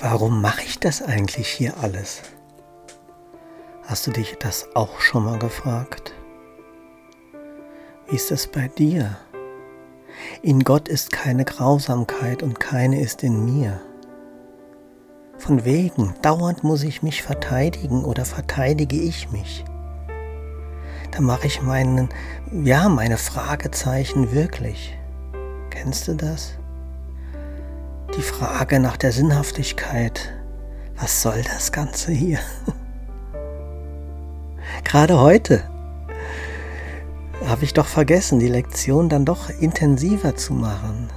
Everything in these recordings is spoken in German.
Warum mache ich das eigentlich hier alles? Hast du dich das auch schon mal gefragt? Wie ist es bei dir? In Gott ist keine Grausamkeit und keine ist in mir. Von wegen, dauernd muss ich mich verteidigen oder verteidige ich mich. Da mache ich meinen, ja, meine Fragezeichen wirklich. Kennst du das? Die Frage nach der Sinnhaftigkeit. Was soll das Ganze hier? Gerade heute habe ich doch vergessen, die Lektion dann doch intensiver zu machen.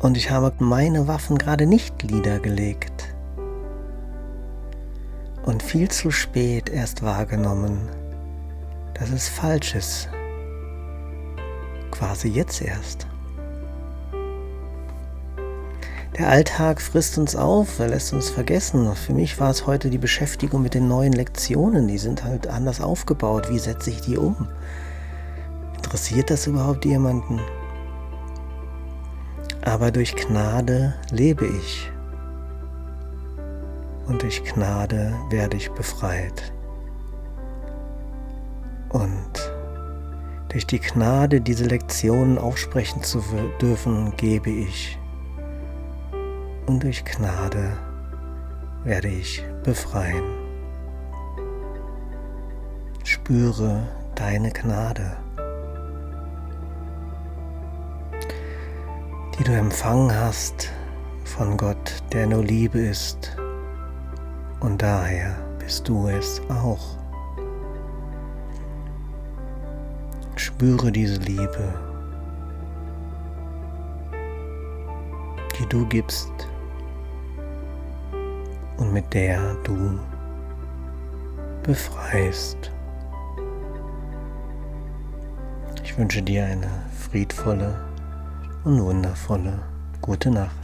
Und ich habe meine Waffen gerade nicht niedergelegt. Und viel zu spät erst wahrgenommen, dass es falsch ist. Quasi jetzt erst. Der Alltag frisst uns auf, er lässt uns vergessen. Für mich war es heute die Beschäftigung mit den neuen Lektionen. Die sind halt anders aufgebaut. Wie setze ich die um? Interessiert das überhaupt jemanden? Aber durch Gnade lebe ich. Und durch Gnade werde ich befreit. Und durch die Gnade, diese Lektionen aufsprechen zu dürfen, gebe ich. Und durch Gnade werde ich befreien. Spüre deine Gnade. die du empfangen hast von Gott, der nur Liebe ist. Und daher bist du es auch. Spüre diese Liebe, die du gibst und mit der du befreist. Ich wünsche dir eine friedvolle und wundervolle gute Nacht.